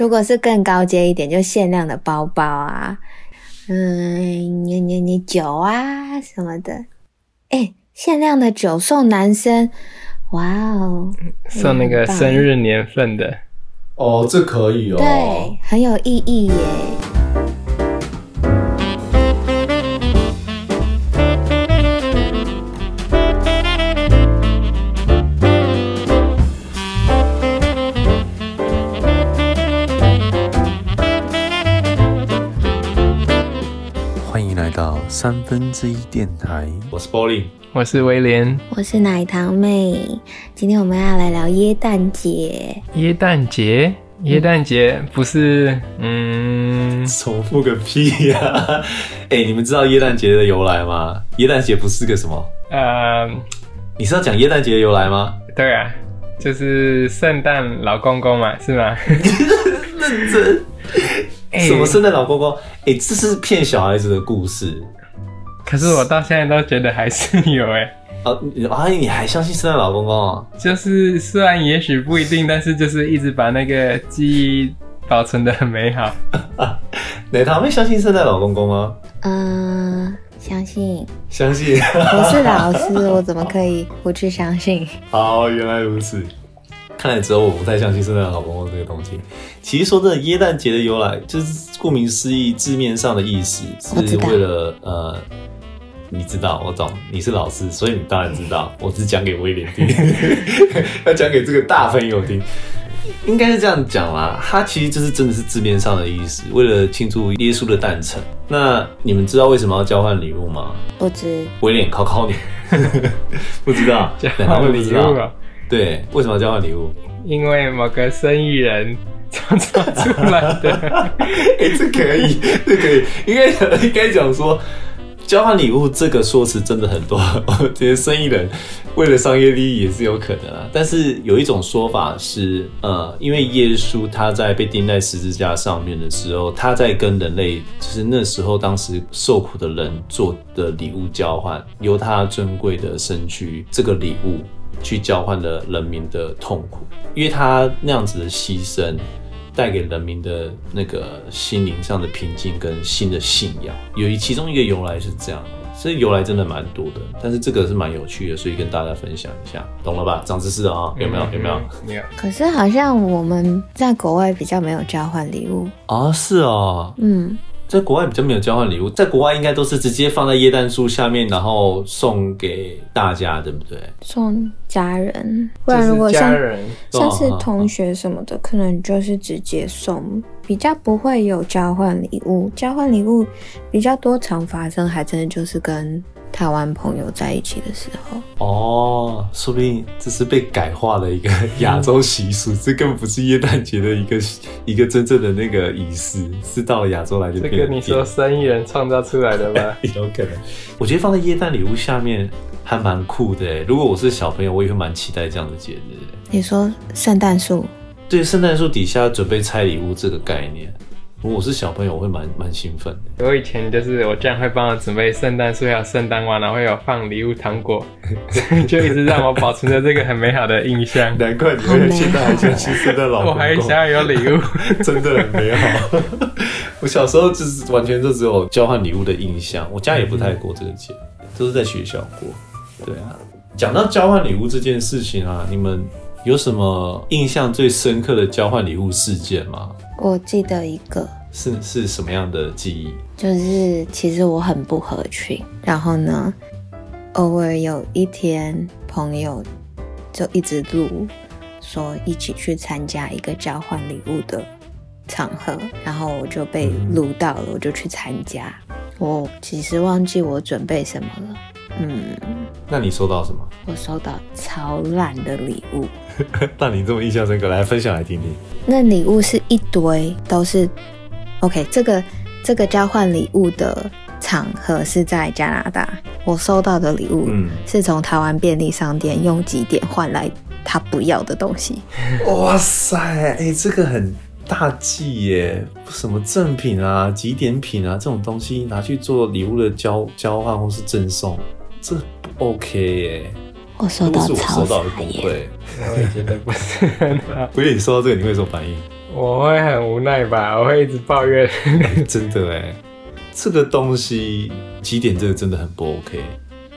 如果是更高阶一点，就限量的包包啊，嗯，你你你酒啊什么的，哎，限量的酒送男生，哇哦，送那个生日年份的，哦，这可以哦，对，很有意义耶。三分之一电台。我是 Bowling，我是威廉。我是奶糖妹，今天我们要来聊耶诞节。耶诞节，耶诞节不是嗯，重复个屁呀、哎、你们知道耶诞节的由来吗？耶诞节不是个什么？呃，你是要讲耶诞节的由来吗？对啊，就是圣诞老公公嘛，是吗？认真。哎什么圣诞老公公？哎、这是骗小孩子的故事。可是我到现在都觉得还是有哎、啊，你啊，你还相信圣诞老公公啊？就是虽然也许不一定，但是就是一直把那个记忆保存的很美好。奶糖妹相信圣诞老公公吗？嗯、相信相信。我是老师，我怎么可以不去相信？好，原来如此。看来只有我不太相信圣诞老公公这个东西。其实说真的，耶诞节的由来就是顾名思义，字面上的意思是为了呃，你知道，我懂，你是老师，所以你当然知道。我只是讲给威廉听，要讲给这个大朋友听。应该是这样讲啦，他其实就是真的是字面上的意思，为了庆祝耶稣的诞辰。那你们知道为什么要交换礼物吗？不知威廉考考你，不知道，交换礼不知道物啊，对，为什么要交换礼物？因为某个生意人创造出来的。哎、这可以，这可以，应该应该讲说，交换礼物这个说辞真的很多，我觉得生意人为了商业利益也是有可能啊。但是有一种说法是，呃，因为耶稣他在被钉在十字架上面的时候，他在跟人类，就是那时候当时受苦的人做的礼物交换，由他尊贵的身躯这个礼物去交换了人民的痛苦，因为他那样子的牺牲。带给人民的那个心灵上的平静跟新的信仰，有一其中一个由来是这样，这由来真的蛮多的，但是这个是蛮有趣的，所以跟大家分享一下，懂了吧？长知识了啊，有没有？有没有？嗯？没有。可是好像我们在国外比较没有交换礼物。啊，是哦，嗯，在国外比较没有交换礼物，在国外应该都是直接放在椰蛋树下面，然后送给大家，对不对？送家人，不然如果像像是同学什么的，可能就是直接送，比较不会有交换礼物。交换礼物比较多常发生，还真的就是跟台湾朋友在一起的时候。哦，说不定这是被改化的一个亚洲习俗，这根本不是耶诞节的一个 一个真正的那个仪式，是到了亚洲来就这变成个你说生意人创造出来的吗？有可能。我觉得放在耶诞礼物下面还蛮酷的诶。如果我是小朋友，我也会蛮期待这样的节日。你说圣诞树，对，圣诞树底下准备拆礼物这个概念，如果我是小朋友，我会蛮蛮兴奋的。我以前就是我这样会帮我准备圣诞树，还有圣诞袜，然后会有放礼物糖果，就一直让我保存着这个很美好的印象。难怪你好美现在还相信圣诞老公我还想要有礼物，真的很美好。我小时候就是完全就只有交换礼物的印象，我家也不太过这个节，都是在学校过。对啊，讲到交换礼物这件事情啊，你们有什么印象最深刻的交换礼物事件吗？我记得一个，是是什么样的记忆？就是其实我很不合群，然后呢，偶尔有一天朋友就一直录说一起去参加一个交换礼物的场合，然后我就被录到了，我就去参加。我其实忘记我准备什么了，嗯，那你收到什么？我收到超烂的礼物，那你这么印象深刻，来分享来听听。那礼物是一堆都是 OK，这个这个交换礼物的场合是在加拿大，我收到的礼物嗯是从台湾便利商店用几点换来他不要的东西。哇塞，哎、这个很大忌耶！什么赠品啊、几点品啊这种东西拿去做礼物的交交换或是赠送，这不 OK 耶。我收到超收到的不傻眼，会。我也觉得不是很好。不是你收到这个你会有什么反应？我会很无奈吧，我会一直抱怨。真的哎，这个东西几点这个真的很不 OK。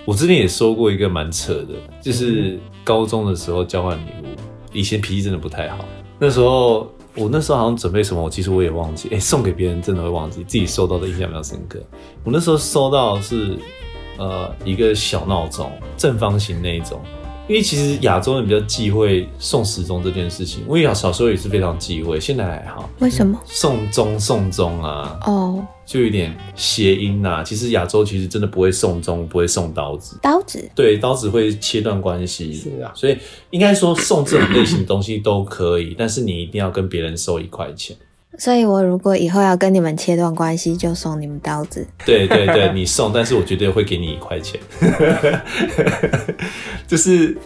我之前也收过一个蛮扯的，就是高中的时候交换礼物，以前脾气真的不太好。那时候我那时候好像准备什么，其实我也忘记。哎，送给别人真的会忘记，自己收到的印象比较深刻。我那时候收到是呃一个小闹钟，正方形那一种。因为其实亚洲人比较忌讳送时钟这件事情，我也小时候也是非常忌讳，现在还好。为什么？送钟送钟啊，哦，就有点谐音呐。其实亚洲其实真的不会送钟，不会送刀子。刀子？对，刀子会切断关系。是啊，所以应该说送这种类型的东西都可以，但是你一定要跟别人收一块钱。所以我如果以后要跟你们切断关系，就送你们刀子。对对对，你送，但是我绝对会给你一块钱。就是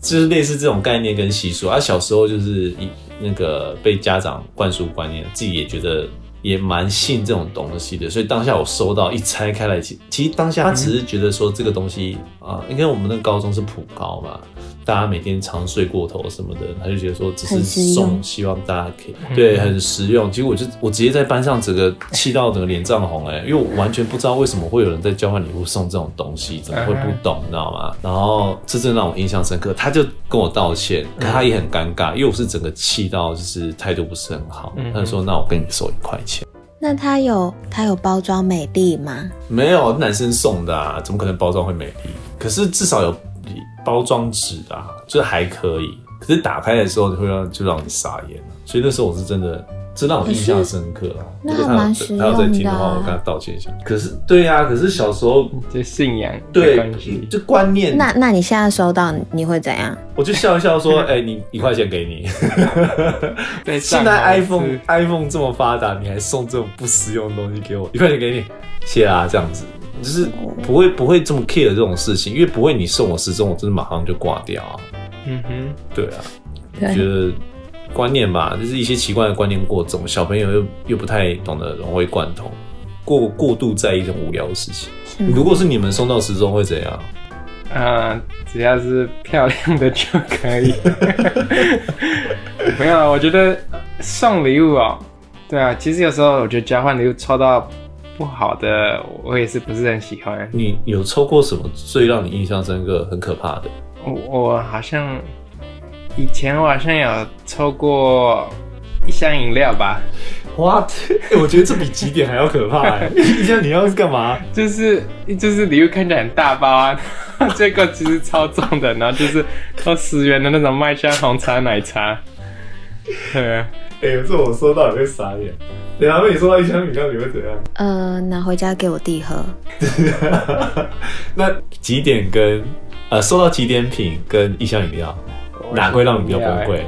就是类似这种概念跟习俗啊。小时候就是一那个被家长灌输观念，自己也觉得也蛮信这种东西的。所以当下我收到一拆开来，其其实当下他只是觉得说这个东西啊，因为我们的高中是普高嘛。大家每天常睡过头什么的，他就觉得说只是送，希望大家可以对很实用。其实我就我直接在班上整个气到整个脸涨红哎，因为我完全不知道为什么会有人在交换礼物送这种东西，怎么会不懂，你知道吗？然后这真让我印象深刻，他就跟我道歉，可他也很尴尬，因为我是整个气到就是态度不是很好，他就说那我跟你收一块钱。那他有他有包装美丽吗？没有，男生送的啊，怎么可能包装会美丽？可是至少有。包装纸啊，就还可以，可是打开的时候会让就让你傻眼了，所以那时候我是真的，这让我印象深刻啊。那还蛮实他要再听的话，我跟他道歉一下。可是，对呀，可是小时候就信仰对，就观念。那那你现在收到你会怎样？我就笑一笑说：“ 哎，你一块钱给你。”现在 iPhone iPhone 这么发达，你还送这种不实用的东西给我，一块钱给你，谢啊，这样子。就是不会不会这么 care 这种事情，因为不会你送我时钟，我真的马上就挂掉啊。嗯哼，对啊，觉得观念吧，就是一些奇怪的观念过重，小朋友又又不太懂得融会贯通，过过度在意这种无聊的事情。如果是你们送到时钟会怎样？啊，只要是漂亮的就可以。没有，我觉得送礼物哦，对啊，其实有时候我觉得交换礼物抽到。不好的，我也是不是很喜欢。你有抽过什么最让你印象深刻、很可怕的？我我好像以前我好像有抽过一箱饮料吧。What？我觉得这比几点还要可怕。一箱你要是干嘛？就是就是礼物看起来很大包啊，这个其实超重的，然后就是都十元的那种麦香红茶奶茶。对啊。哎，这我收到你会傻眼。等下被你收到一箱饮料，你会怎样？呃，拿回家给我弟喝。那几点跟呃收到几点品跟一箱饮料，哪会让你比较崩溃？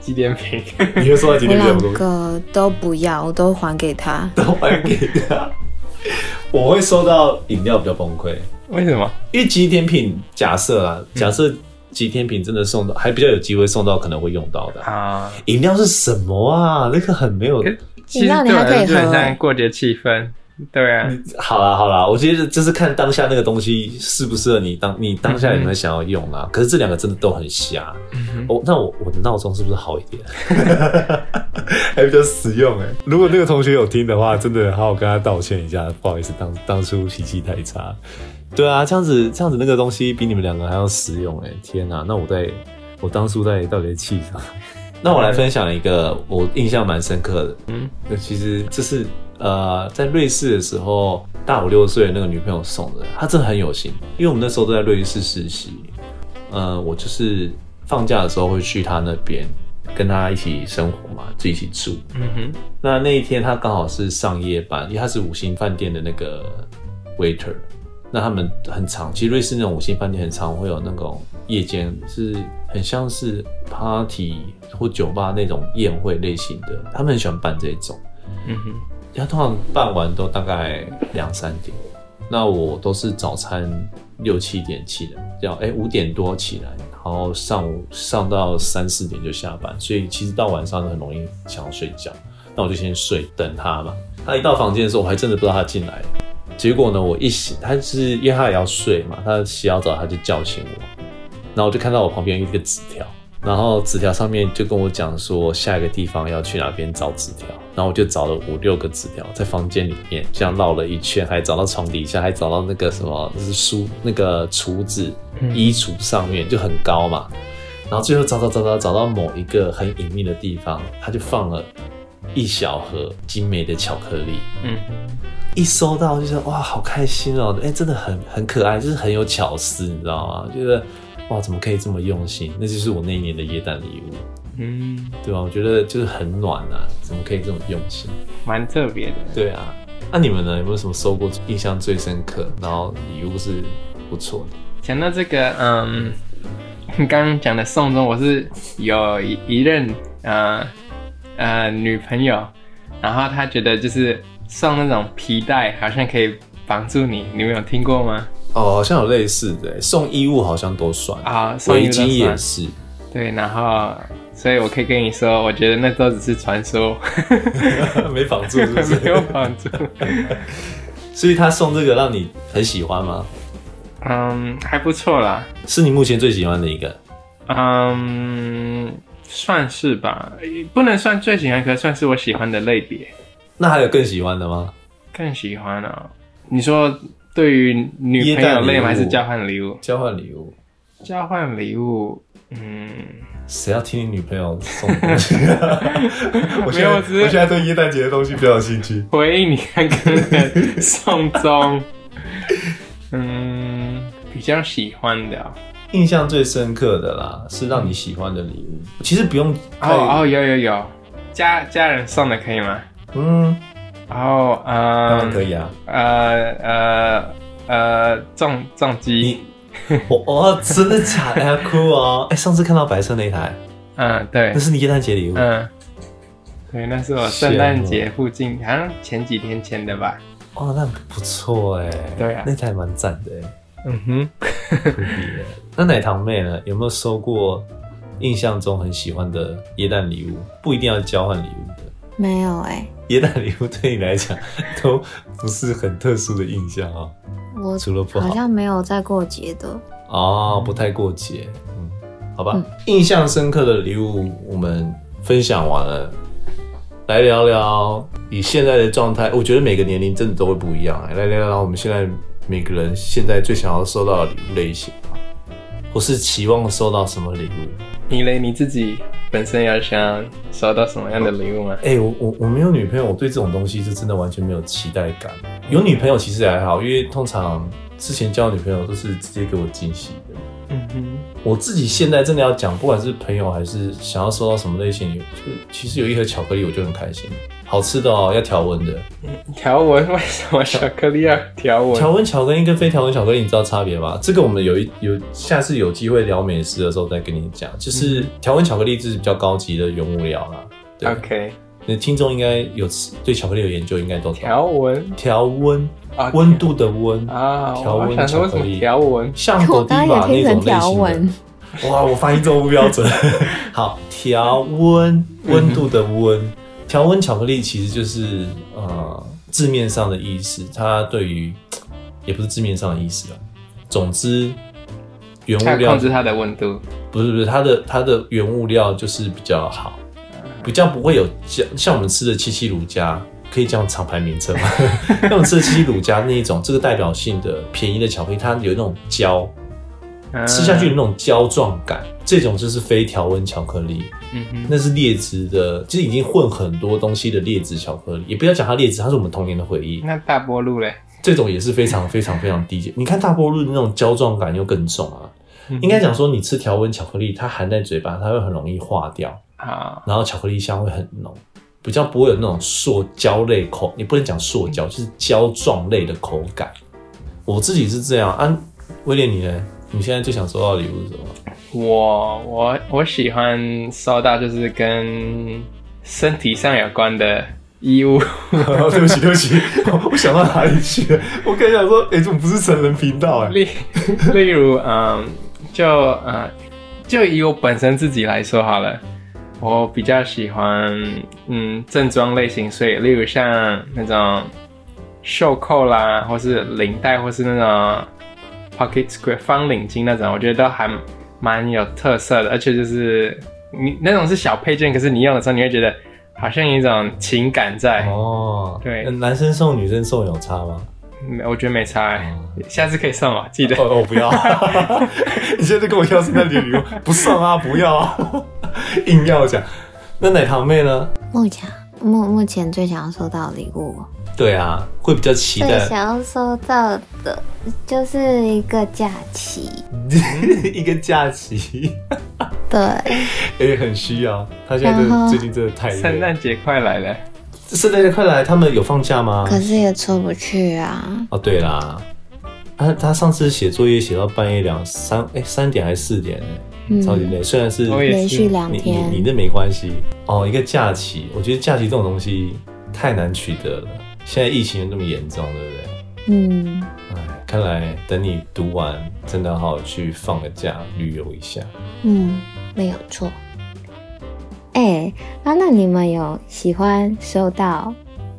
几点品？你会收到几点品？两个都不要，我都还给他。都还给他。我会收到饮料比较崩溃。为什么？因为几点品，假设啊，假设。几天品真的送到，还比较有机会送到可能会用到的啊！饮料是什么啊？那个很没有，饮料你还可以喝，过节气氛。对啊，好啦好啦，我觉得就是看当下那个东西适不适合你当，你当下有没有想要用啊？可是这两个真的都很瞎。哦，那我我的闹钟是不是好一点？还比较实用哎。如果那个同学有听的话，真的好好跟他道歉一下，不好意思，当当初脾气太差。对啊，这样子这样子那个东西比你们两个还要实用哎！天哪，那我在我当初在到底在气啥？那我来分享一个我印象蛮深刻的，嗯，其实这是。呃，在瑞士的时候，大我六岁的那个女朋友送的，她真的很有心。因为我们那时候都在瑞士实习，呃，我就是放假的时候会去她那边，跟她一起生活嘛，就一起住。嗯哼。那那一天她刚好是上夜班，因为她是五星饭店的那个 waiter。那他们很长，其实瑞士那种五星饭店很常会有那种夜间，是很像是 party 或酒吧那种宴会类型的，他们很喜欢办这种。嗯哼。他通常办完都大概两三点，那我都是早餐六七点起来，要哎五点多起来，然后上午上到三四点就下班，所以其实到晚上都很容易想要睡觉。那我就先睡，等他嘛。他一到房间的时候，我还真的不知道他进来。结果呢，我一醒，他是因为他也要睡嘛，他洗好澡他就叫醒我，然后我就看到我旁边有一个纸条，然后纸条上面就跟我讲说下一个地方要去哪边找纸条，然后我就找了五六个纸条在房间里面，这样绕了一圈，还找到床底下，还找到那个什么，就是书那个橱子衣橱上面就很高嘛，然后最后找找找找找到某一个很隐秘的地方，他就放了一小盒精美的巧克力，嗯，一收到就是哇，好开心哦！哎、真的很很可爱，就是很有巧思，你知道吗？觉得哇，怎么可以这么用心？那就是我那一年的耶诞礼物，嗯，对吧？我觉得就是很暖啊，怎么可以这么用心？蛮特别的。对啊，那、你们呢？有没有什么收过印象最深刻，然后礼物是不错的？讲到这个，嗯，你刚刚讲的送中，我是有一一任呃呃女朋友，然后他觉得就是送那种皮带，好像可以绑住你，你们有听过吗？哦，好像有类似的，送衣物好像都算，啊，围巾也是。对，然后所以我可以跟你说，我觉得那都只是传说，没绑住是不是？没有绑住。所以他送这个让你很喜欢吗？嗯，还不错啦。是你目前最喜欢的一个？嗯，算是吧，不能算最喜欢，可算是我喜欢的类别。那还有更喜欢的吗？更喜欢啊、你说对于女朋友类吗？还是交换礼物？交换礼物，交换礼物，嗯，谁要听你女朋友送的东西？我没有我只是我现在对耶诞节的东西比较有兴趣。回应你刚刚的送终。嗯，比较喜欢的哦印象最深刻的啦，是让你喜欢的礼物。其实不用哦哦，有有有，家家人送的可以吗？嗯，然后呃，当然可以啊。呃呃呃，重重机，我哦，真的假的？要哭哦！哎，上次看到白色那台，嗯，对那，是你耶诞节礼物。嗯，对，那是我圣诞节附近，好像前几天前的吧。哦，那不错哎。对啊那台蛮赞的哎。嗯哼，酷毙了。那奶糖妹呢？有没有收过印象中很喜欢的耶诞礼物？不一定要交换礼物的。没有哎、耶诞礼物对你来讲都不是很特殊的印象啊、我除了不好好像没有在过节的。哦，不太过节，嗯，好吧。嗯印象深刻的礼物我们分享完了，来聊聊以现在的状态，我觉得每个年龄真的都会不一样、哎来聊聊我们现在每个人现在最想要收到的礼物类型吧，或是期望收到什么礼物。你嘞，你自己本身要想收到什么样的礼物吗？哎、我我我没有女朋友，我对这种东西是真的完全没有期待感。有女朋友其实也还好，因为通常之前交女朋友都是直接给我惊喜的。嗯哼，我自己现在真的要讲，不管是朋友还是想要收到什么类型，就其实有一盒巧克力我就很开心，好吃的哦，要条纹的。条纹为什么巧克力要条纹？条纹巧克力跟非条纹巧克力，你知道差别吗？这个我们有一有下次有机会聊美食的时候再跟你讲。就是条纹巧克力就是比较高级的原物料啦。对 OK，你的听众应该有吃对巧克力有研究，应该都懂。条纹条温 OK 温度的温啊，条纹巧克力条纹？像狗我刚迪吧刚也听成那种类型的。，哇，我发音这么不标准。好，条 温温度的温，条温巧克力其实就是呃字面上的意思，它对于也不是字面上的意思啊。总之，原物料要控制它的温度。不是不是它的它的原物料就是比较好，比较不会有像像我们吃的七七乳加，可以讲厂牌名称吗？像我们吃的七七乳加那一种，这个代表性的便宜的巧克力，它有那种胶，嗯吃下去的那种胶状感，这种就是非条纹巧克力，嗯哼，那是劣质的，就是已经混很多东西的劣质巧克力。也不要讲它劣质，它是我们童年的回忆。那大波路嘞？这种也是非常非常非常低级。你看大波路的那种胶状感又更重啊。嗯应该讲说，你吃条纹巧克力，它含在嘴巴，它会很容易化掉，啊，然后巧克力香会很浓，比较不会有那种塑胶类口，你不能讲塑胶，就是胶状类的口感。我自己是这样啊，威廉你呢？你现在最想收到的礼物是什么？我我我喜欢收到就是跟身体上有关的衣物。对不起，对不起，我想到哪里去了？我跟你讲说，哎、怎么不是成人频道哎、例例如，嗯，就呃，就以我本身自己来说好了，我比较喜欢嗯正装类型，所以例如像那种袖扣啦，或是领带，或是那种 pocket square 方领巾那种，我觉得都还蛮有特色的，而且就是你那种是小配件，可是你用的时候你会觉得好像有一种情感在。哦，对男生送女生送有差吗？没我觉得没差、欸，下次可以送啊，记得。哦，我不要！你现在跟我要圣诞节礼物，不送啊，不要啊，硬要讲。那奶糖妹呢？目前目目前最想要收到的礼物，对啊，会比较期最待想要收到的就是一个假期，一个假期，对，也很需要。他现在最近真的太累圣诞节快来了，圣诞节快来，他们有放假吗？可是也出不去啊。哦，对啦，他他上次写作业写到半夜两三哎三点还是四点，嗯超级累。虽然是我也是连续两你你天你，那没关系哦，一个假期，我觉得假期这种东西太难取得了。现在疫情又那么严重，对不对？嗯，哎，看来等你读完，真的好好去放个假，旅游一下。嗯，没有错。哎、啊，那你们有喜欢收到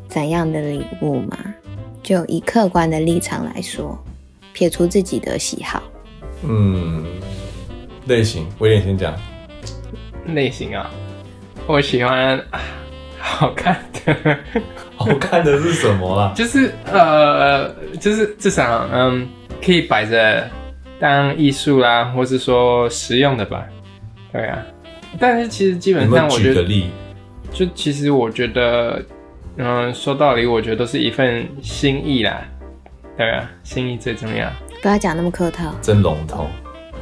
怎样的礼物吗？就以客观的立场来说，撇除自己的喜好，嗯，类型，威廉先讲。类型啊，我喜欢啊好看的，好看的是什么啦？就是呃，就是至少嗯，可以摆着当艺术啦，或是说实用的吧。对啊，但是其实基本上我觉得，举个例？就其实我觉得，嗯，说道理，我觉得都是一份心意啦。对啊，心意最重要。不要讲那么客套。真笼统。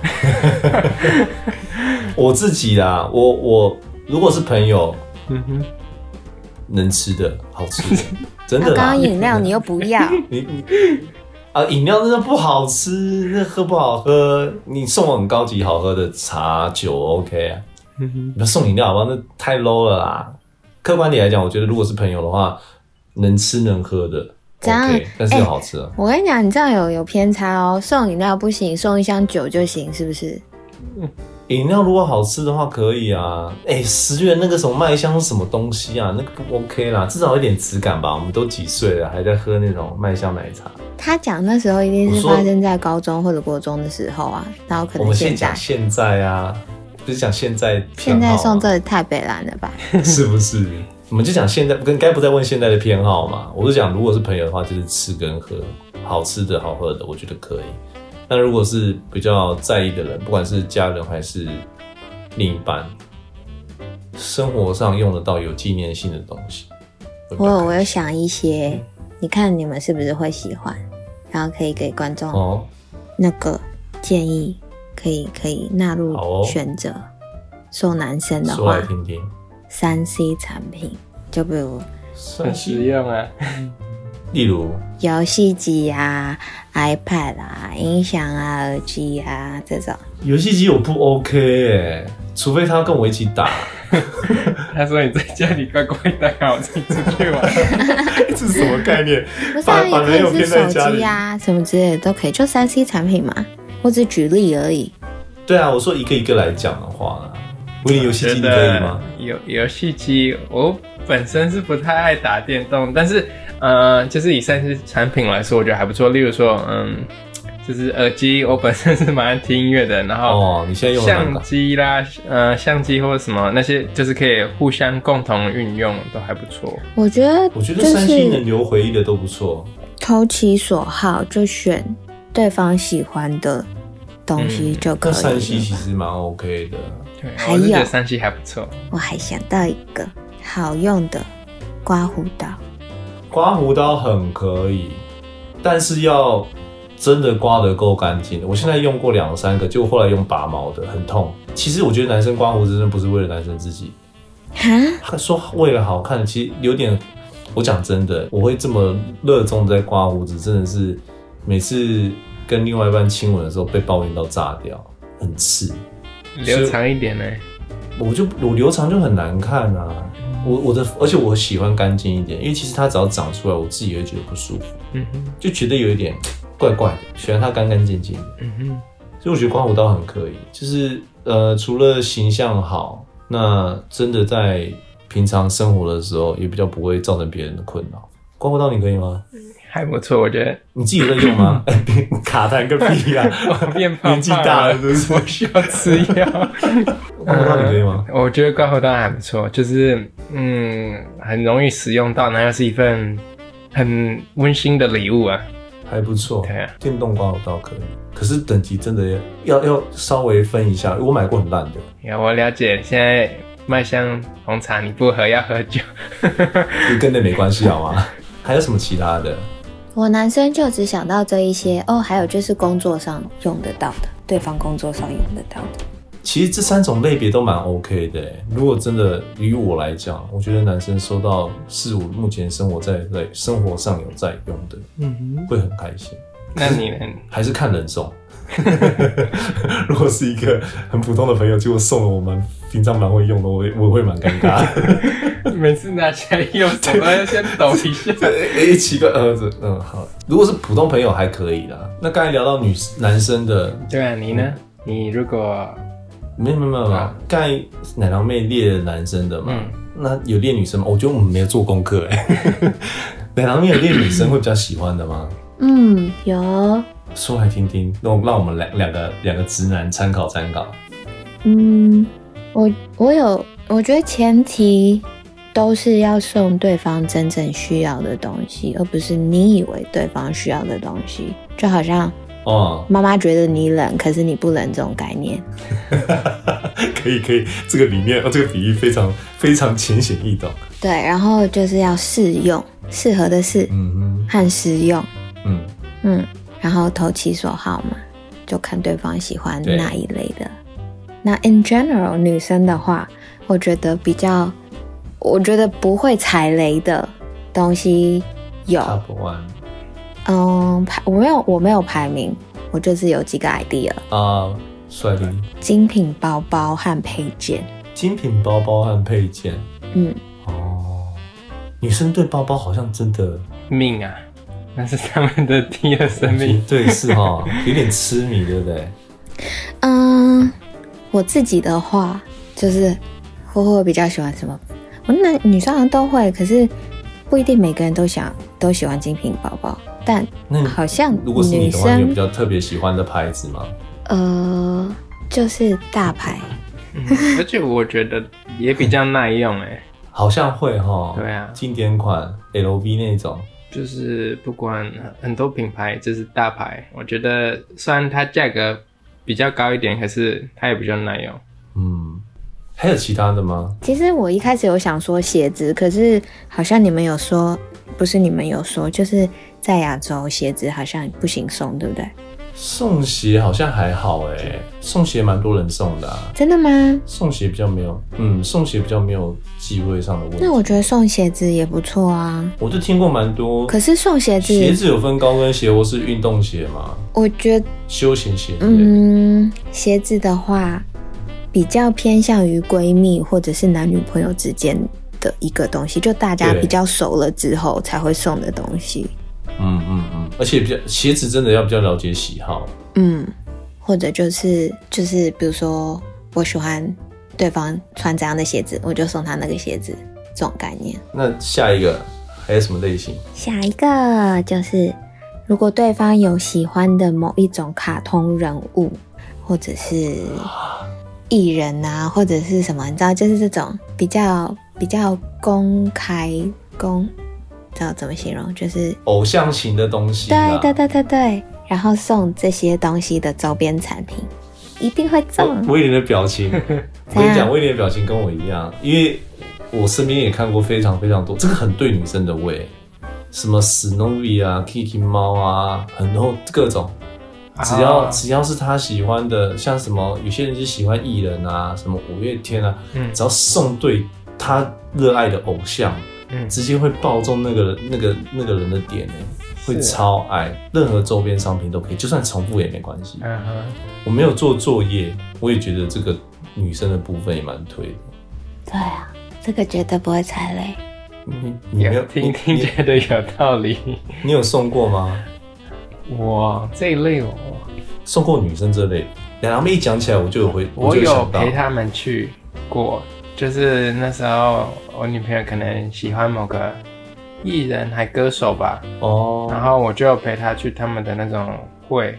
我自己啦，我我如果是朋友，嗯哼，能吃的好吃的，真的啦。刚刚饮料你又不要，你你啊，饮料真的不好吃，那喝不好喝。你送我很高级好喝的茶酒 OK 啊，你，不要送饮料好不好？那太 low 了啦。客观点来讲，我觉得如果是朋友的话，能吃能喝的这样但是又好吃啊。我跟你讲，你这样有有偏差哦。送饮料不行，送一箱酒就行，是不是？饮料如果好吃的话，可以啊。哎、十元那个什么麦香是什么东西啊？那个不 OK 啦，至少有点质感吧。我们都几岁了，还在喝那种麦香奶茶。他讲那时候一定是发生在高中或者国中的时候啊，然后可能我们先现在讲现在啊，不是讲现在偏现在送这太北蓝了吧？是不是？我们就讲现在，跟该不再问现在的偏好嘛？我是讲，如果是朋友的话，就是吃跟喝，好吃的好喝的，我觉得可以。那如果是比较在意的人，不管是家人还是另一半，生活上用得到有纪念性的东西，我有我有想一些，你看你们是不是会喜欢？然后可以给观众哦，那个建议，可以可以纳入选择。送男生的说来话，听听。三 C 产品，就比如很实用啊。例如，游戏机啊、iPad 啊、音响啊、耳机啊这种。游戏机我不 OK 哎、除非他跟我一起打，他说你在家里乖乖待好，自己出去玩。这是什么概念？不是啊，把把男友也可以是手骗在家里机啊，什么之类的都可以，就三 C 产品嘛。我只举例而已。对啊，我说一个一个来讲的话啦，威廉游戏机可以吗？游游戏机，我本身是不太爱打电动，但是呃，就是以三 C 产品来说，我觉得还不错。例如说，嗯，就是耳机，我本身 是蛮爱听音乐的，然后哦，你现在用相？机啦，呃，相机或者什么那些，就是可以互相共同运用，都还不错。我觉得，我觉得三星能是留回忆的都不错。投其所好，就选对方喜欢的东西就可那三星。其实蛮 OK 的。对，还我是觉有得三星还不错。我还想到一个好用的刮胡刀，刮胡刀很可以，但是要真的刮得够干净。我现在用过两三个，结果后来用拔毛的，很痛。其实我觉得男生刮胡子真的不是为了男生自己，说为了好看，其实有点。我讲真的，我会这么热衷在刮胡子，真的是每次跟另外一半亲吻的时候被抱怨到炸掉，很刺。留长一点呢，我就我留长就很难看啊。我我的，而且我喜欢干净一点，因为其实它只要长出来，我自己也会觉得不舒服，嗯哼，就觉得有一点怪怪的，喜欢它干干净净的。嗯哼，所以我觉得刮胡刀很可以，就是呃，除了形象好，那真的在平常生活的时候也比较不会造成别人的困扰。刮胡刀你可以吗？还不错，我觉得。你自己有在用吗？卡痰个屁呀、我变胖年纪大了是不是我需要吃药。刮胡刀你可以吗？我觉得刮胡刀还不错，就是嗯，很容易使用到，然后又是一份很温馨的礼物啊。还不错，对啊电动刮胡刀可以，可是等级真的要要稍微分一下，我买过很烂的，呀，我了解，现在麦香红茶你不喝要喝酒。就跟那没关系好吗？还有什么其他的？我男生就只想到这一些哦，还有就是工作上用得到的，对方工作上用得到的。其实这三种类别都蛮 OK 的欸。如果真的于我来讲，我觉得男生收到是我目前生活在在生活上有在用的，嗯哼会很开心。那你呢？还是看人送。如果是一个很普通的朋友，结果送了我们平常蛮会用的，我会我会蛮尴尬。每次拿起来用手都要先抖一下。哎、欸，奇怪，呃，这嗯好。如果是普通朋友还可以啦。那刚才聊到女男生的，对啊，你呢？你如果没有没有没有，啊刚才奶糖妹列了男生的嘛，嗯那有列女生吗？我觉得我们没有做功课哎。奶糖妹有列女生会比较喜欢的吗？嗯，有，说来听听，让让我们两两个两个直男参考参考。嗯，我我有，我觉得前提都是要送对方真正需要的东西，而不是你以为对方需要的东西。就好像哦，妈妈觉得你冷，可是你不冷这种概念。可以可以，这个理念哦，这个比喻非常非常浅显易懂。对，然后就是要适用，适合的适嗯和实用，嗯，嗯，然后投其所好嘛，就看对方喜欢对。哪一类的。那 in general 女生的话，我觉得比较，我觉得不会踩雷的东西有，Top one 嗯，排我没有我没有排名，我就是有几个 idea，啊，帅的精品包包和配件，精品包包和配件。嗯，哦。女生对包包好像真的命啊，那是他们的第二生命。对是哈，有点痴迷，对不对？嗯，我自己的话就是会会比较喜欢什么？我男女生好像都会，可是不一定每个人都想都喜欢精品包包，但好像如果是你女的话，你有比较特别喜欢的牌子吗？呃就是大牌，嗯 而且我觉得也比较耐用哎、好像会哈。对啊经典款 LV 那种。就是不管很多品牌，就是大牌，我觉得虽然它价格比较高一点，可是它也比较耐用。嗯，还有其他的吗？其实我一开始有想说鞋子，可是好像你们有说，不是你们有说，就是在亚洲鞋子好像不行送，对不对？送鞋好像还好哎，送鞋蛮多人送的、啊。真的吗？送鞋比较没有，嗯，送鞋比较没有忌讳上的问题。那我觉得送鞋子也不错啊。我就听过蛮多，可是送鞋子，鞋子有分高跟鞋或是运动鞋吗，我觉得休闲鞋。嗯，鞋子的话，比较偏向于闺蜜或者是男女朋友之间的一个东西，就大家比较熟了之后才会送的东西。嗯嗯嗯，而且比较鞋子真的要比较了解喜好。嗯，或者就是就是，比如说我喜欢对方穿怎样的鞋子，我就送他那个鞋子，这种概念。那下一个还有什么类型？下一个就是，如果对方有喜欢的某一种卡通人物，或者是艺人啊，或者是什么，你知道，就是这种比较比较公开公，知道怎么形容？就是偶像型的东西对啦。对对对对，然后送这些东西的周边产品，一定会中。威廉的表情，我跟你讲，威廉的表情跟我一样，因为我身边也看过非常非常多，这个很对女生的胃，什么史努比啊、Kitty 猫啊，很多各种，只要、啊只要是他喜欢的，像什么有些人就喜欢艺人啊，什么五月天啊，嗯只要送对他热爱的偶像，嗯，直接会爆中那个那个那个人的点呢，会超爱，任何周边商品都可以，就算重复也没关系。嗯哼，我没有做作业，我也觉得这个女生的部分也蛮推的。对啊，这个绝对不会踩雷。你你没有有听你听觉得有道理。你有送过吗？我这一类哦送过女生这类，两他们一讲起来，我就有回，我有就陪他们去过，就是那时候我女朋友可能喜欢某个艺人还歌手吧，哦，然后我就陪她去他们的那种会，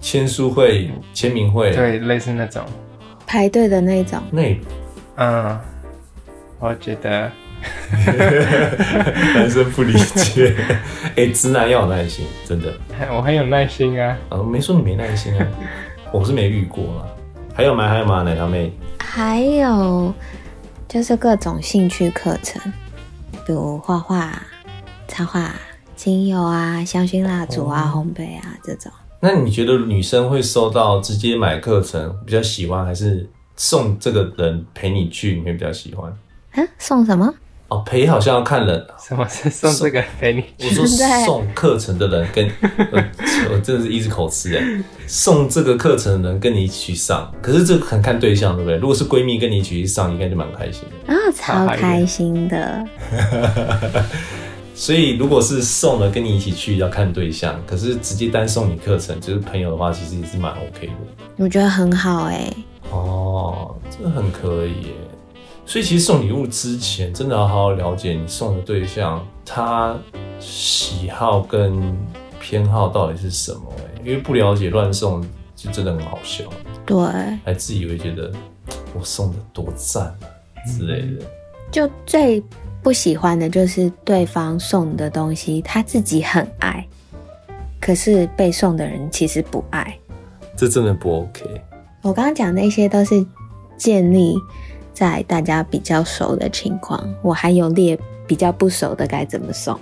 签书会、签名会，，对，类似那种，排队的那种。那嗯，我觉得 男生不理解。哎、直男要有耐心，真的。我很有耐心啊。啊，没说你没耐心啊，我是没遇过啦。还有吗？还有吗？奶糖妹？还有就是各种兴趣课程，比如画画、插画、精油啊、香薰蜡烛啊、烘焙啊这种。那你觉得女生会收到直接买课程比较喜欢，还是送这个人陪你去，你会比较喜欢？嗯，送什么？哦，陪好像要看人。什么是送这个陪你我说送课程的人跟，呃我真的是一直口吃哎。送这个课程的人跟你一起去上，可是这个很看对象，对不对？如果是闺蜜跟你一起去上，应该就蛮开心的。啊、超开心的。所以如果是送了跟你一起去，要看对象。可是直接单送你课程，就是朋友的话，其实也是蛮 OK 的。我觉得很好哎、哦，这很可以耶。所以其实送礼物之前，真的要好好了解你送的对象，他喜好跟偏好到底是什么哎，因为不了解乱送，就真的很好笑，对，还自以为觉得我送的多赞啊之类的。就最不喜欢的就是对方送的东西，他自己很爱，可是被送的人其实不爱。这真的不 OK。我刚刚讲那些都是建立在大家比较熟的情况，我还有列比较不熟的该怎么送。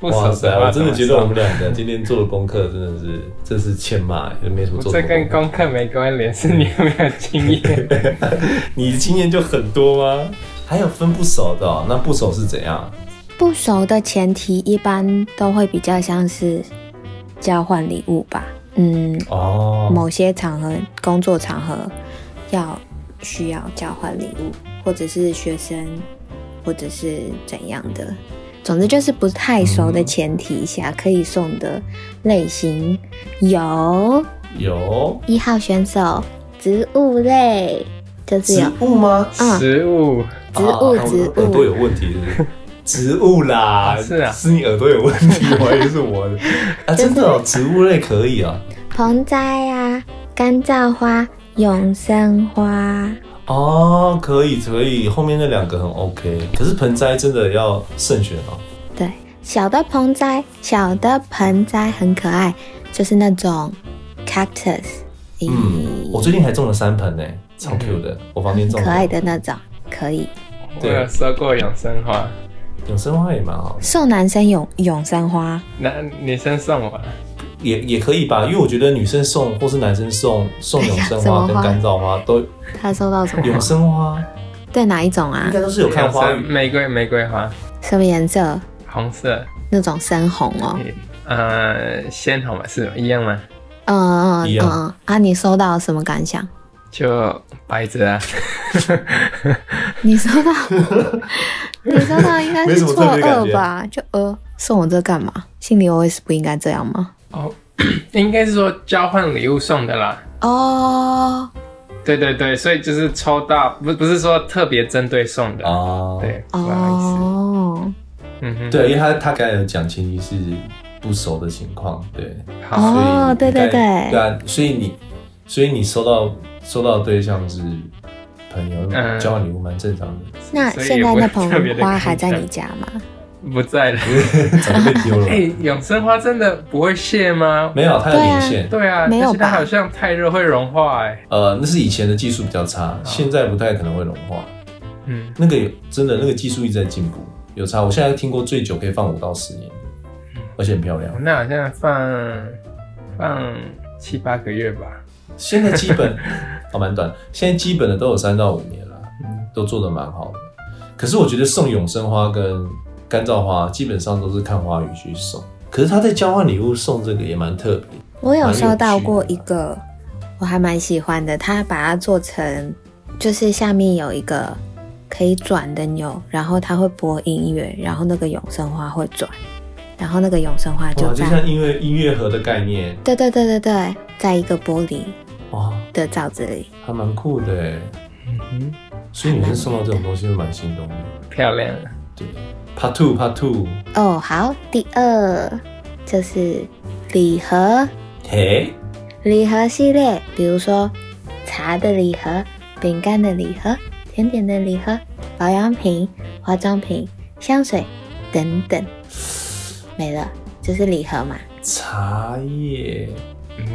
不熟哇塞，我真的觉得我们两个今天做的功课真的是，这是欠骂，也没什么做这。跟功课没关联，是你有没有经验？你经验就很多吗？还有分不熟的、哦，那不熟是怎样？不熟的前提一般都会比较像是交换礼物吧。嗯，哦，某些场合、工作场合要需要交换礼物，或者是学生，或者是怎样的。总之就是不太熟的前提下，可以送的类型有。有。一号选手植物类，就是植有物吗？嗯。植物。植物啊植物。我耳朵有问题是是？植物啦，是啊。是你耳朵有问题，我还以为是我的。啊，真的哦，植物类可以啊，盆栽啊、干燥花、永生花。哦，可以可以，后面那两个很 OK，可是盆栽真的要慎选哦。对，小的盆栽，小的盆栽很可爱，就是那种 cactus，咦、嗯，我最近还种了三盆呢，超 Q 的，我房间种可爱的那种，可以。我有收过永生花，永生花也蛮好，送男生永永生花，男女生送我，也也可以吧，因为我觉得女生送或是男生送送永生花跟什么花干燥花都他收到什么永？生花对，哪一种啊应？该都是有看花语。玫瑰玫瑰花，什么颜色？红色，那种深红哦。呃，鲜红吧，是一样吗？嗯嗯嗯一样嗯啊！你收到什么感想？就摆着啊，你收到，你收到应该是错愕吧？就呃，送我这干嘛？心里 OS 不应该这样吗？哦，应该是说交换礼物送的啦。哦，对对对，所以就是抽到，不不是说特别针对送的，哦，对，不好意思，哦，嗯哼，对，因为他他刚才有讲前提是不熟的情况，对，好，哦所以你对对对。对啊，所以你所以你收到收到的对象是朋友，嗯。交换礼物蛮正常的，那现在那特别的盆花还在你家吗？不在了。早就被丢了。哎、永生花真的不会谢吗？没有，它有对啊年限。对啊，没有吧而且它好像太热会融化哎、呃，那是以前的技术比较差，现在不太可能会融化。嗯，那个有真的那个技术一直在进步，有差。我现在听过最久可以放五到十年，而且很漂亮。那好像放放七八个月吧。现在基本 哦蛮短，现在基本的都有三到五年了，嗯，都做的蛮好的。可是我觉得送永生花跟干燥花基本上都是看花语去送，可是他在交换礼物送这个也蛮特别。我有收到过一个，我还蛮喜欢的。他把它做成，就是下面有一个可以转的钮，然后它会播音乐，然后那个永生花会转，然后那个永生花哇，就在，就像音乐音乐盒的概念，对对对对对，在一个玻璃哇，的罩子里。还蛮酷的哎。嗯所以女生送到这种东西会蛮心动的。漂亮。对，Part Two Part Two，哦，好，第二就是礼盒，嘿，礼盒系列，比如说茶的礼盒、饼干的礼盒、甜点的礼盒、保养品、化妆品、香水等等，没了，就是礼盒嘛？茶叶，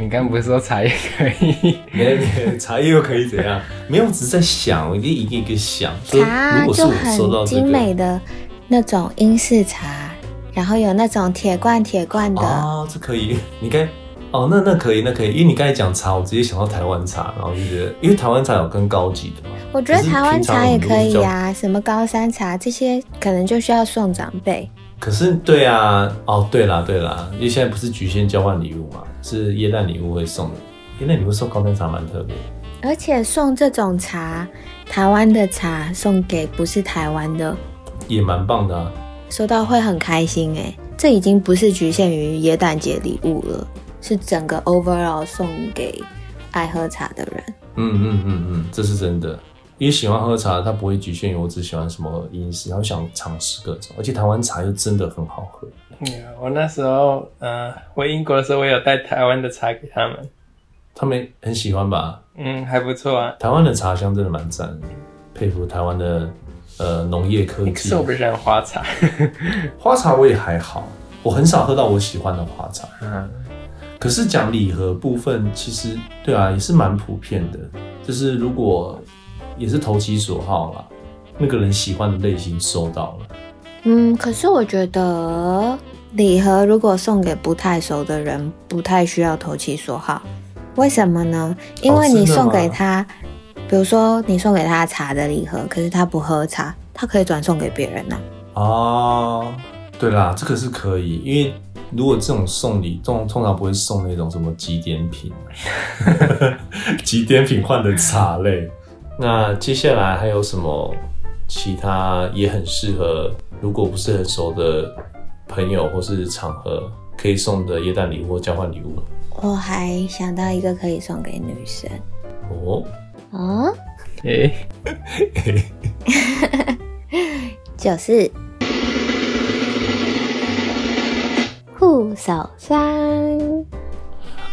你刚不是说茶叶可以？没没，茶叶又可以怎样？没有，我只是在想，我一定一个一个想，茶就果是我收到很精这个，美的那种英式茶，然后有那种铁罐铁罐的，哦，这可以，你该。哦，那那可以，那可以，因为你刚才讲茶，我直接想到台湾茶，然后就觉得，因为台湾茶有更高级的嘛，我觉得台湾茶也可以呀、什么高山茶这些可能就需要送长辈。可是，对啊，哦，对啦，对啦，因为现在不是局限交换礼物嘛，是耶诞礼物会送的。耶诞礼物送高山茶蛮特别，而且送这种茶，台湾的茶送给不是台湾的，也蛮棒的啊。收到会很开心哎。这已经不是局限于耶诞节礼物了，是整个 overall 送给爱喝茶的人。嗯嗯嗯嗯，这是真的。因为喜欢喝茶，它不会局限于我只喜欢什么饮食，然后想尝试各种，而且台湾茶又真的很好喝。嗯我那时候，呃，回英国的时候，我有带台湾的茶给他们，他们很喜欢吧？嗯，还不错啊。台湾的茶香真的蛮赞的，佩服台湾的呃农业科技可是。我不喜欢花茶，花茶我也还好，我很少喝到我喜欢的花茶。嗯，可是讲礼盒部分，其实对啊，也是蛮普遍的。就是如果也是投其所好啦，那个人喜欢的类型收到了，嗯，可是我觉得礼盒如果送给不太熟的人，不太需要投其所好。为什么呢？因为你送给他，比如说你送给他茶的礼盒，可是他不喝茶，他可以转送给别人呐、哦，对啦，这个是可以，因为如果这种送礼，通通常不会送那种什么积点品，积点品换的茶类。那接下来还有什么其他也很适合，如果不是很熟的朋友或是场合可以送的耶诞礼物或交换礼物？我还想到一个可以送给女生哦，哦，诶、就是护手霜。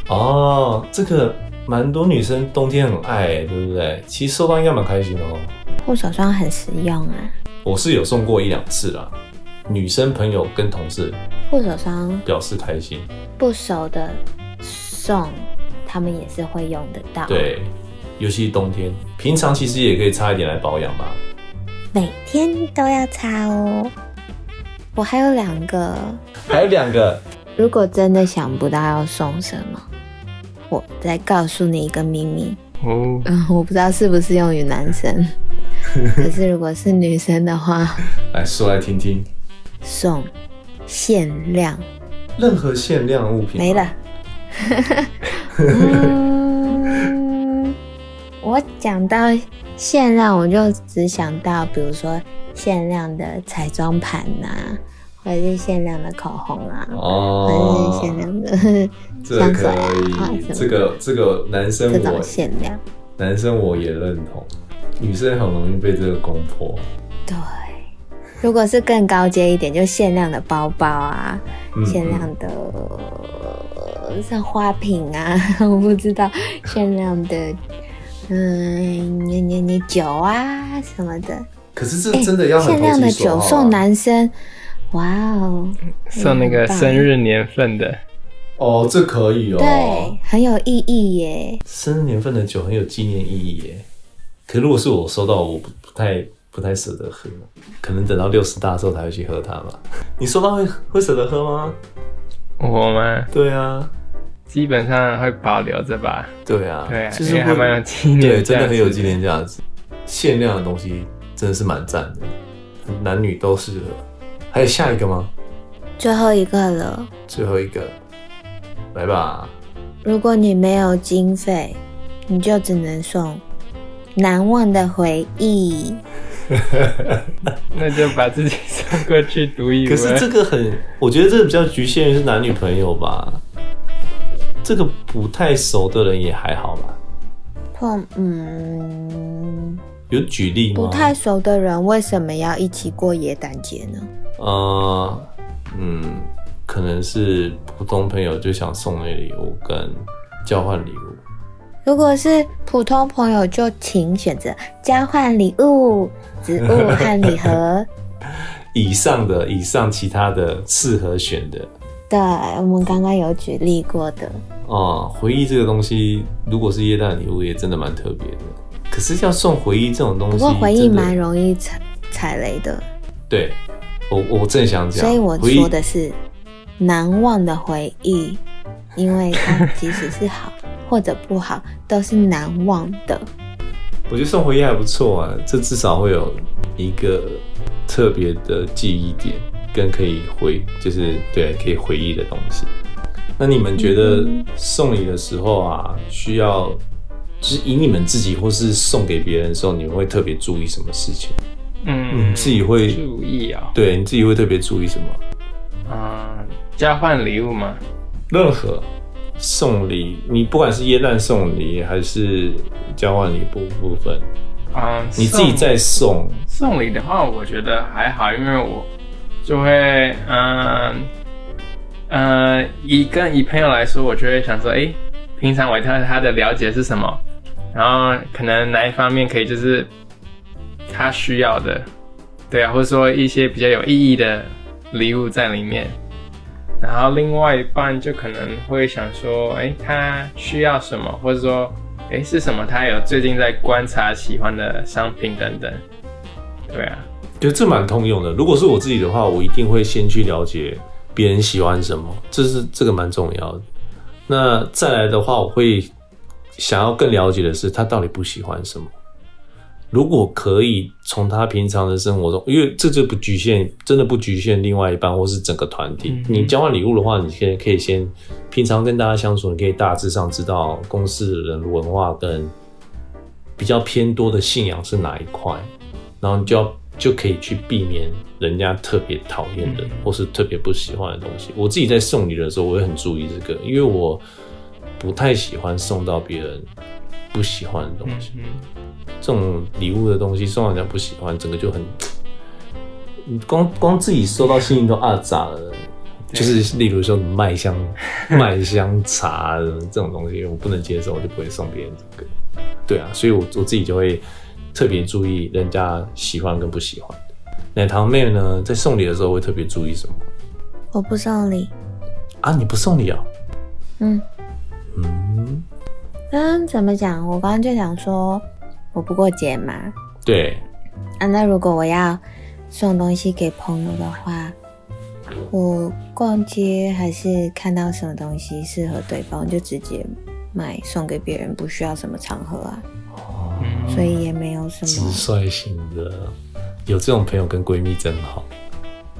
哦，这个蛮多女生冬天很爱、欸，对不对？其实收到应该蛮开心的哦。护手霜很实用啊，我是有送过一两次啦，女生朋友跟同事护手霜表示开心。不熟的送，他们也是会用得到。，对，尤其冬天，平常其实也可以擦一点来保养吧。每天都要擦哦。我还有两个，还有两个，如果真的想不到要送什么，我再告诉你一个秘密。哦，嗯，我不知道是不是用于男生，可是如果是女生的话，来说来听听。送限量任何限量物品没了。嗯，我讲到限量，我就只想到，比如说限量的彩妆盘呐、或者是限量的口红啊，或者哦是限量的这可香水啊这个这个男生这种我限量。男生我也认同，女生很容易被这个攻破。对，如果是更高阶一点，就限量的包包啊，嗯限量的呃像花瓶啊，我不知道，限量的嗯，你你你酒啊什么的，可是这真的要很限量的酒送男生，哇哦，送那个生日年份的，哦，这可以哦。对，很有意义耶。生日年份的酒很有纪念意义耶。可如果是我收到，我不不太不太舍得喝，可能等到六十大寿才会去喝它吧。你收到会会舍得喝吗？我吗？对啊，基本上会保留着吧。对啊，对啊，就是还蛮有纪念，对，真的很有纪。念价值。限量的东西真的是蛮赞的，男女都适合。还有下一个吗？最后一个了，最后一个，来吧。如果你没有经费，你就只能送难忘的回忆。那就把自己送过去读一。可是这个很，我觉得这个比较局限于是男女朋友吧。这个不太熟的人也还好吧。碰，嗯，有举例吗？不太熟的人为什么要一起过耶诞节呢？呃，嗯，可能是普通朋友就想送你礼物跟交换礼物。如果是普通朋友，就请选择交换礼物、植物和礼盒。以上的，以上其他的适合选的。对，我们刚刚有举例过的。哦、回忆这个东西，如果是耶诞礼物，也真的蛮特别的。可是要送回忆这种东西，不过回忆蛮容易踩踩雷的，对，我我正想讲，所以我说的是难忘的回忆，因为它即使是好或者不好，都是难忘的。我觉得送回忆还不错啊，这至少会有一个特别的记忆点，跟可以回，就是对可以回忆的东西。那你们觉得送礼的时候啊，需要就是以你们自己或是送给别人的时候，你们会特别注意什么事情？嗯，你自己会注意啊、对你自己会特别注意什么？嗯，交换礼物吗，任何送礼，你不管是耶诞送礼还是交换礼部部分，嗯，你自己在送，送礼的话，我觉得还好，因为我就会，嗯、呃，以跟以朋友来说，我就会想说，诶，平常我对他的了解是什么，然后可能哪一方面可以就是他需要的，对啊，或者说一些比较有意义的礼物在里面。然后另外一半就可能会想说，诶，他需要什么，或者说，诶，是什么他有最近在观察喜欢的商品等等。对啊，觉得这蛮通用的。如果是我自己的话，我一定会先去了解别人喜欢什么，这是这个蛮重要的。那再来的话，我会想要更了解的是他到底不喜欢什么。如果可以从他平常的生活中，因为这就不局限，真的不局限另外一半或是整个团体。嗯你交换礼物的话，你可以可以先平常跟大家相处，你可以大致上知道公司的人文化跟比较偏多的信仰是哪一块，然后你就要就可以去避免人家特别讨厌的嗯或是特别不喜欢的东西。我自己在送礼的时候，我也很注意这个，因为我不太喜欢送到别人不喜欢的东西。嗯这种礼物的东西送到人家不喜欢，整个就很，你光光自己收到心情都二咋了。就是例如说麦香 麦香茶这种东西，我不能接受，我就不会送别人这个。对啊，所以我我自己就会特别注意人家喜欢跟不喜欢的。奶糖妹呢，在送礼的时候会特别注意什么我不送礼，啊？你不送礼啊？嗯嗯，嗯，怎么讲？我刚刚就想说，我不过节嘛，对，啊，那如果我要送东西给朋友的话，我逛街还是看到什么东西适合对方，就直接买送给别人，不需要什么场合啊，嗯所以也没有什么直。率型的，有这种朋友跟闺蜜真好。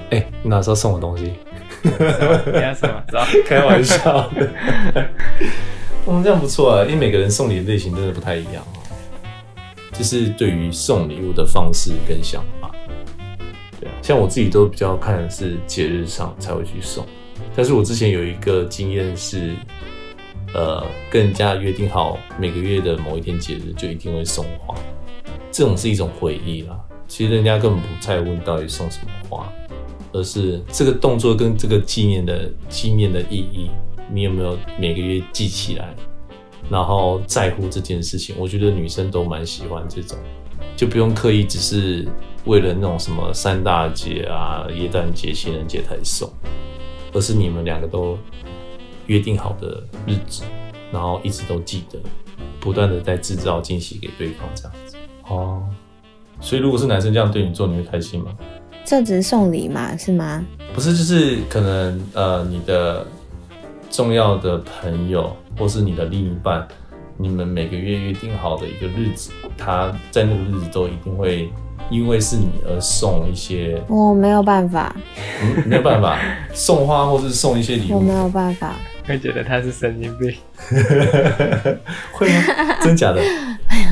哎、你哪时候送我东西？你要什么？知道？开玩笑的。嗯，这样不错啊，因为每个人送礼的类型真的不太一样哦。就是对于送礼物的方式跟想法，对啊，像我自己都比较看的是节日上才会去送，但是我之前有一个经验是，呃，跟人家约定好每个月的某一天节日就一定会送花，这种是一种回忆啦。其实人家根本不在乎到底送什么花，而是这个动作跟这个纪念的纪念的意义，你有没有每个月记起来，然后在乎这件事情？我觉得女生都蛮喜欢这种，就不用刻意只是为了那种什么三大节啊、耶诞节、情人节才送，而是你们两个都约定好的日子，然后一直都记得，不断的在制造惊喜给对方，这样子。哦，所以如果是男生这样对你做，你会开心吗？这只是送礼嘛，是吗？不是，就是可能呃，你的重要的朋友或是你的另一半，你们每个月约定好的一个日子，他在那个日子都一定会因为是你而送一些，我没有办法，嗯，没有办法送花或是送一些礼物我没，有办法。会觉得他是神经病。会吗？真假的？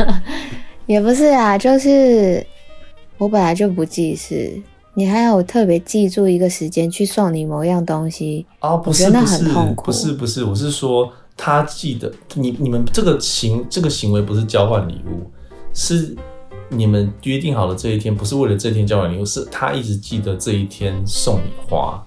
也不是啊，就是我本来就不记事，你还有特别记住一个时间去送你某样东西，啊，不是那是不是很痛苦不是不是，我是说他记得你你们这个行这个行为不是交换礼物，是你们约定好了这一天，不是为了这天交换礼物，是他一直记得这一天送你花。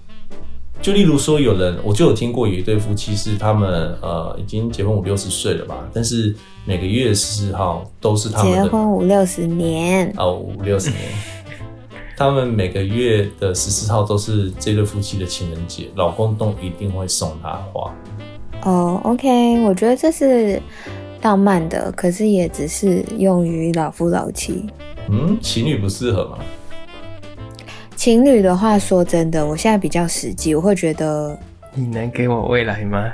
就例如说，有人我就有听过有一对夫妻是他们呃已经结婚五六十岁了吧，但是每个月十四号都是他们结婚五六十年，哦五六十年，他们每个月的十四号都是这对夫妻的情人节，老公都一定会送她花。哦，OK，我觉得这是浪漫的，可是也只是用于老夫老妻。嗯，情侣不适合吗？情侣的话，说真的，我现在比较实际，我会觉得，你能给我未来吗？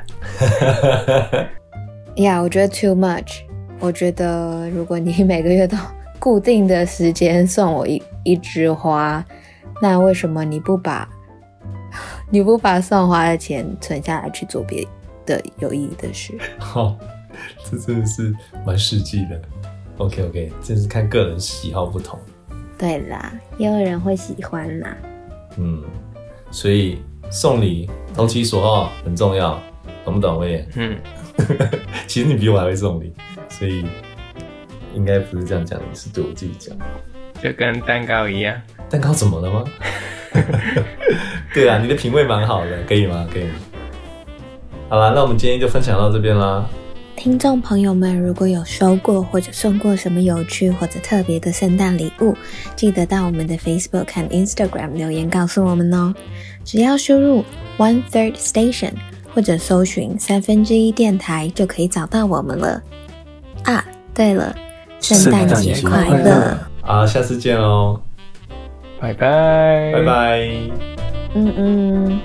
呀，我觉得 too much。我觉得如果你每个月都固定的时间送我一一枝花，那为什么你不把你不把送花的钱存下来去做别的有意义的事？哦，这真的是蛮实际的。OK OK，这是看个人喜好不同。对啦，也有人会喜欢啦。嗯，所以送礼投其所好很重要，懂不懂？我也，嗯，其实你比我还会送礼，所以应该不是这样讲，是对我自己讲。就跟蛋糕一样。蛋糕怎么了吗？对啊，你的品味蛮好的，可以吗？可以。好啦，那我们今天就分享到这边啦。听众朋友们，如果有收过或者送过什么有趣或者特别的圣诞礼物，记得到我们的 Facebook 和 Instagram 留言告诉我们哦。只要输入 One Third Station 或者搜寻三分之一电台，就可以找到我们了。啊，对了，圣诞节快乐！好，下次见哦，拜拜，拜拜。嗯嗯。